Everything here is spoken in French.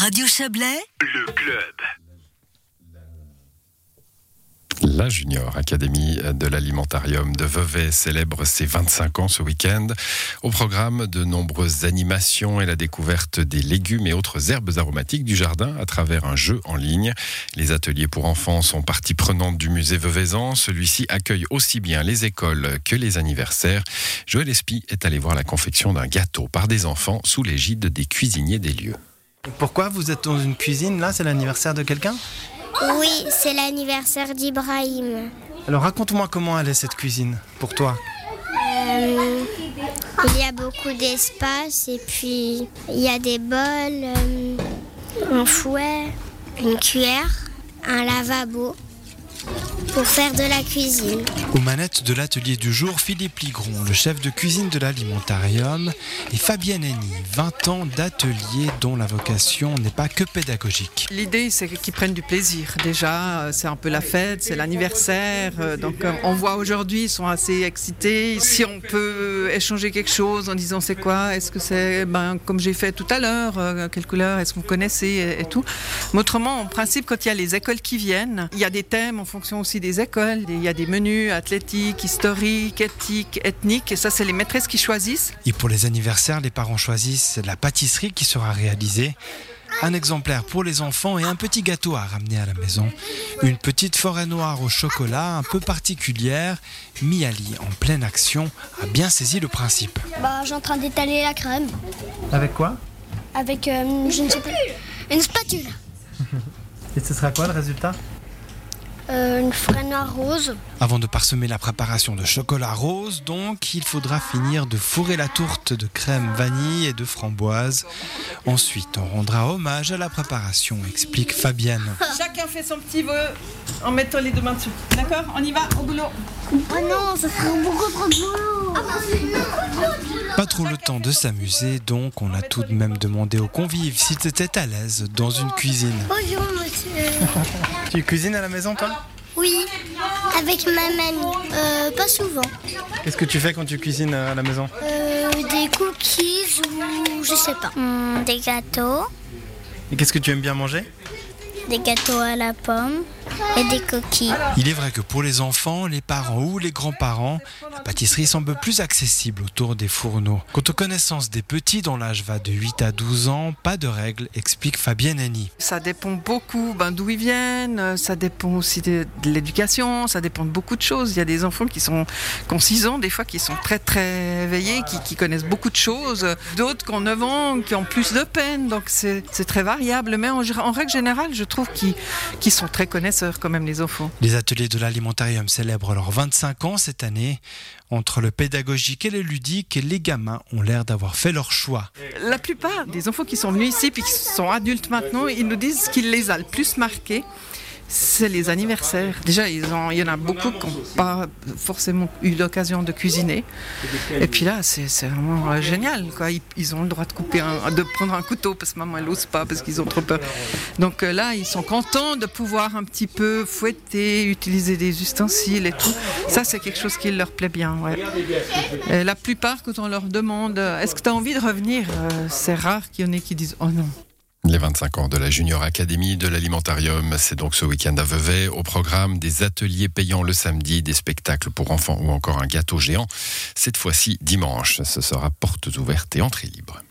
Radio Chablais, Le club. La Junior Académie de l'Alimentarium de Vevey célèbre ses 25 ans ce week-end. Au programme, de nombreuses animations et la découverte des légumes et autres herbes aromatiques du jardin à travers un jeu en ligne. Les ateliers pour enfants sont partie prenante du musée Veveysan. Celui-ci accueille aussi bien les écoles que les anniversaires. Joël Espy est allé voir la confection d'un gâteau par des enfants sous l'égide des cuisiniers des lieux. Pourquoi vous êtes dans une cuisine là? C'est l'anniversaire de quelqu'un? Oui, c'est l'anniversaire d'Ibrahim. Alors raconte-moi comment elle est cette cuisine pour toi. Euh, il y a beaucoup d'espace et puis il y a des bols, euh, un fouet, une cuillère, un lavabo pour faire de la cuisine. Aux manettes de l'atelier du jour, Philippe Ligron, le chef de cuisine de l'alimentarium, et Fabienne Henny, 20 ans d'atelier dont la vocation n'est pas que pédagogique. L'idée, c'est qu'ils prennent du plaisir. Déjà, euh, c'est un peu la fête, c'est l'anniversaire. euh, Donc, euh, on voit aujourd'hui, ils sont assez excités. Si on peut échanger quelque chose en disant c'est quoi, est-ce que c'est, ben, comme j'ai fait tout à l'heure, quelle couleur, est-ce que vous connaissez et, et tout. Mais autrement, en principe, quand il y a les écoles qui viennent, il y a des thèmes en fonction aussi des écoles. Il y a des menus athlétiques, historiques, éthiques, ethniques. Et ça, c'est les maîtresses qui choisissent. Et pour les anniversaires, les parents choisissent la pâtisserie qui sera réalisée. Un exemplaire pour les enfants et un petit gâteau à ramener à la maison. Une petite forêt noire au chocolat un peu particulière. Miali, en pleine action, a bien saisi le principe. Bah, j'ai en train d'étaler la crème Avec quoi? Avec, euh, je ne sais plus, une spatule, Et ce sera quoi le résultat? Euh, une forêt noire rose. Avant de parsemer la préparation de chocolat rose, donc, il faudra finir de fourrer la tourte de crème vanille et de framboise. Ensuite, on rendra hommage à la préparation, explique Fabienne. Chacun fait son petit vœu en mettant les deux mains dessus. D'accord? On y va, au boulot. Oh non, ça serait beaucoup trop de boulot. Pas trop le temps de s'amuser, donc on a tout de même demandé aux convives s'ils étaient à l'aise dans une cuisine. Bonjour, monsieur. Tu cuisines à la maison, toi Oui, avec ma mamie. Euh, pas souvent. Qu'est-ce que tu fais quand tu cuisines à la maison? Euh, des cookies ou je sais pas. Hmm, des gâteaux, Et qu'est-ce que tu aimes bien manger? Des gâteaux à la pomme et des coquilles. Il est vrai que pour les enfants, les parents ou les grands-parents, la pâtisserie semble plus accessible autour des fourneaux. Quant aux connaissances des petits dont l'âge va de 8 à 12 ans, pas de règles, explique Fabienne Henny. Ça dépend beaucoup ben, d'où ils viennent, ça dépend aussi de, de l'éducation, ça dépend de beaucoup de choses. Il y a des enfants qui sont qui ont 6 ans, des fois qui sont très très éveillés, qui, qui connaissent beaucoup de choses, d'autres qui ont 9 ans, qui ont plus de peine, donc c'est très variable. Mais en, en règle générale, je trouve qu'ils qu'ils sont très connaisseurs quand même les enfants. Les ateliers de l'alimentarium célèbrent leurs 25 ans cette année. Entre le pédagogique et le ludique, les gamins ont l'air d'avoir fait leur choix. La plupart des enfants qui sont venus ici puis qui sont adultes maintenant, ils nous disent ce les a le plus marqués. C'est les anniversaires. Déjà, ils ont, il y en a beaucoup qui n'ont pas forcément eu l'occasion de cuisiner. Et puis là, c'est vraiment euh, génial. Quoi. Ils, ont le droit de couper, de prendre un couteau parce que maman elle n'ose pas parce qu'ils ont trop peur. Donc euh, là, ils sont contents de pouvoir un petit peu fouetter, utiliser des ustensiles et tout. Ça, c'est quelque chose qui leur plaît bien. la plupart, quand on leur demande euh, est-ce que tu as envie de revenir, c'est rare qu'il y en ait qui disent oh non. Les 25 ans de la Junior Académie de l'Alimentarium, c'est donc ce week-end à Vevey. Au programme, des ateliers payants le samedi, des spectacles pour enfants ou encore un gâteau géant. Cette fois-ci, dimanche, ce sera portes ouvertes et entrée libre.